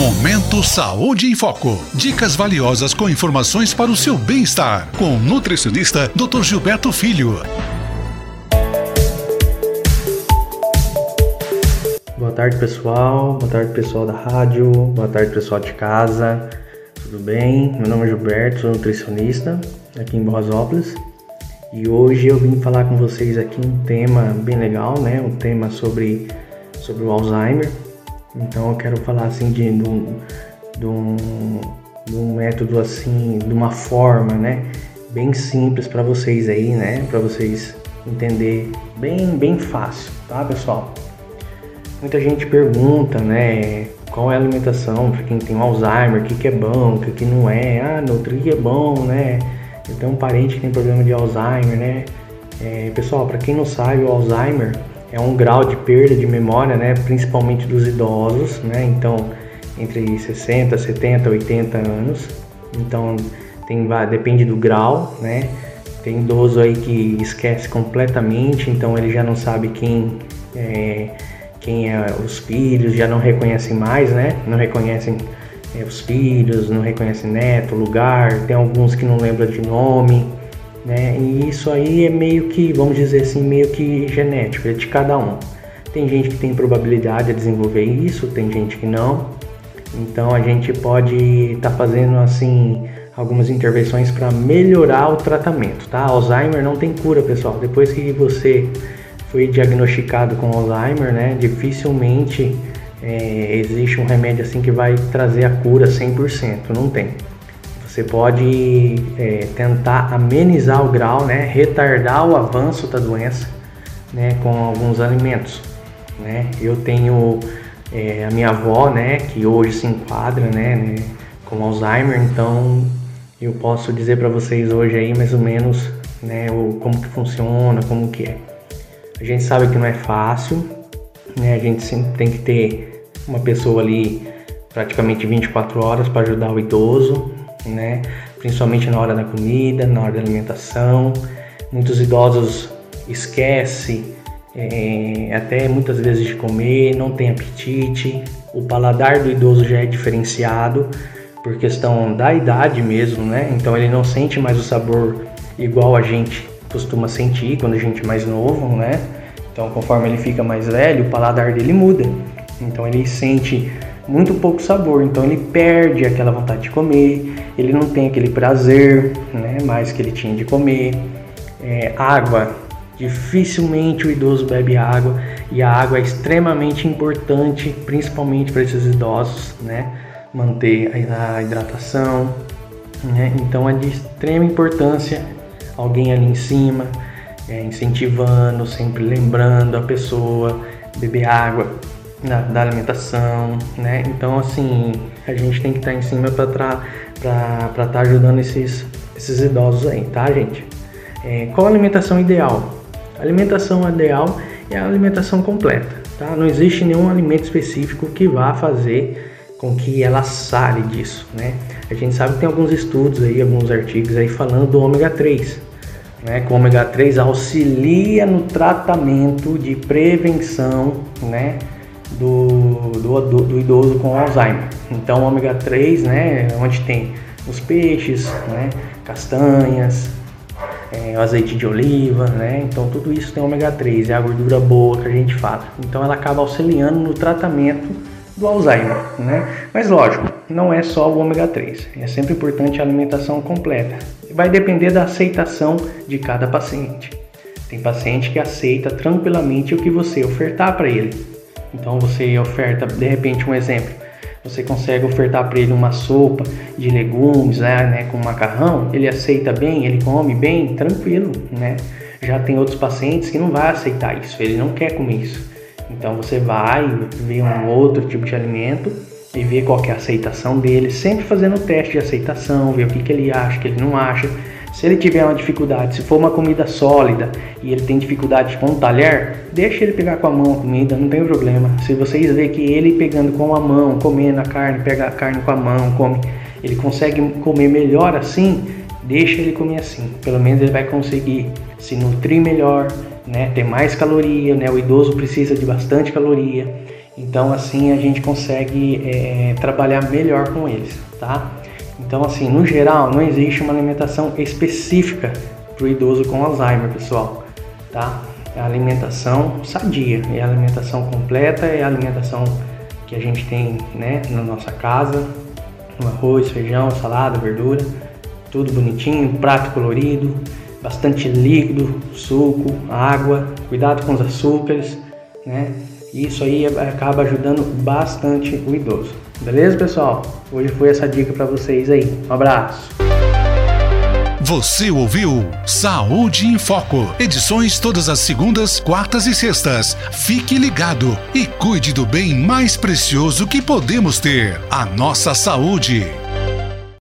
Momento Saúde em Foco. Dicas valiosas com informações para o seu bem-estar. Com o nutricionista Dr. Gilberto Filho. Boa tarde, pessoal. Boa tarde, pessoal da rádio. Boa tarde, pessoal de casa. Tudo bem? Meu nome é Gilberto, sou nutricionista aqui em Borrasópolis. E hoje eu vim falar com vocês aqui um tema bem legal, né? Um tema sobre, sobre o Alzheimer. Então eu quero falar assim de, de, um, de, um, de um método assim, de uma forma, né, bem simples para vocês aí, né, para vocês entender bem bem fácil, tá, pessoal? Muita gente pergunta, né, qual é a alimentação para quem tem Alzheimer, o que, que é bom, o que, que não é. Ah, Nutri é bom, né? Eu tenho um parente que tem problema de Alzheimer, né? É, pessoal, para quem não sabe, o Alzheimer é um grau de perda de memória, né, principalmente dos idosos, né, então entre 60, 70, 80 anos. Então tem depende do grau, né? Tem idoso aí que esquece completamente, então ele já não sabe quem é, quem é os filhos, já não reconhecem mais, né? Não reconhecem é, os filhos, não reconhecem neto, lugar. Tem alguns que não lembram de nome né? E isso aí é meio que, vamos dizer assim, meio que genético, é de cada um. Tem gente que tem probabilidade de desenvolver isso, tem gente que não. Então a gente pode estar tá fazendo assim algumas intervenções para melhorar o tratamento, tá? Alzheimer não tem cura, pessoal. Depois que você foi diagnosticado com Alzheimer, né, dificilmente é, existe um remédio assim que vai trazer a cura 100%, não tem. Você pode é, tentar amenizar o grau, né, retardar o avanço da doença né, com alguns alimentos. Né? Eu tenho é, a minha avó, né, que hoje se enquadra né, né com Alzheimer, então eu posso dizer para vocês hoje aí mais ou menos né, o, como que funciona, como que é. A gente sabe que não é fácil, né, a gente sempre tem que ter uma pessoa ali praticamente 24 horas para ajudar o idoso, né? Principalmente na hora da comida, na hora da alimentação. Muitos idosos esquecem é, até muitas vezes de comer, não tem apetite. O paladar do idoso já é diferenciado por questão da idade mesmo, né? Então ele não sente mais o sabor igual a gente costuma sentir quando a gente é mais novo, né? Então conforme ele fica mais velho, o paladar dele muda. Então ele sente muito pouco sabor, então ele perde aquela vontade de comer, ele não tem aquele prazer, né, mais que ele tinha de comer. É, água, dificilmente o idoso bebe água e a água é extremamente importante, principalmente para esses idosos, né, manter a hidratação. Né, então é de extrema importância alguém ali em cima, é, incentivando, sempre lembrando a pessoa beber água, da, da alimentação, né? Então, assim, a gente tem que estar tá em cima para estar tá ajudando esses, esses idosos aí, tá, gente? É, qual a alimentação ideal? A alimentação ideal é a alimentação completa, tá? Não existe nenhum alimento específico que vá fazer com que ela sare disso, né? A gente sabe que tem alguns estudos aí, alguns artigos aí falando do ômega 3, né? Que o ômega 3 auxilia no tratamento de prevenção, né? Do, do, do, idoso com Alzheimer. Então, ômega 3, né, onde tem os peixes, né, castanhas, é, o azeite de oliva, né, então tudo isso tem ômega 3, é a gordura boa que a gente fala. Então, ela acaba auxiliando no tratamento do Alzheimer, né? Mas lógico, não é só o ômega 3, é sempre importante a alimentação completa. Vai depender da aceitação de cada paciente. Tem paciente que aceita tranquilamente o que você ofertar para ele. Então você oferta, de repente, um exemplo, você consegue ofertar para ele uma sopa de legumes, né, né, com macarrão, ele aceita bem, ele come bem, tranquilo, né? Já tem outros pacientes que não vai aceitar isso, ele não quer comer isso. Então você vai ver um outro tipo de alimento e ver qual é a aceitação dele, sempre fazendo o teste de aceitação, ver o que, que ele acha, o que ele não acha se ele tiver uma dificuldade, se for uma comida sólida e ele tem dificuldade com o talher, deixa ele pegar com a mão a comida, não tem problema. Se vocês verem que ele pegando com a mão, comendo a carne, pega a carne com a mão, come, ele consegue comer melhor assim, deixa ele comer assim. Pelo menos ele vai conseguir se nutrir melhor, né, ter mais caloria, né? O idoso precisa de bastante caloria. Então assim a gente consegue é, trabalhar melhor com eles, tá? Então assim, no geral, não existe uma alimentação específica para o idoso com Alzheimer, pessoal, tá? É a alimentação sadia, é a alimentação completa, é a alimentação que a gente tem, né, na nossa casa, arroz, feijão, salada, verdura, tudo bonitinho, prato colorido, bastante líquido, suco, água, cuidado com os açúcares, né? Isso aí acaba ajudando bastante o idoso. Beleza, pessoal? Hoje foi essa dica para vocês aí. Um abraço. Você ouviu Saúde em Foco. Edições todas as segundas, quartas e sextas. Fique ligado e cuide do bem mais precioso que podemos ter: a nossa saúde.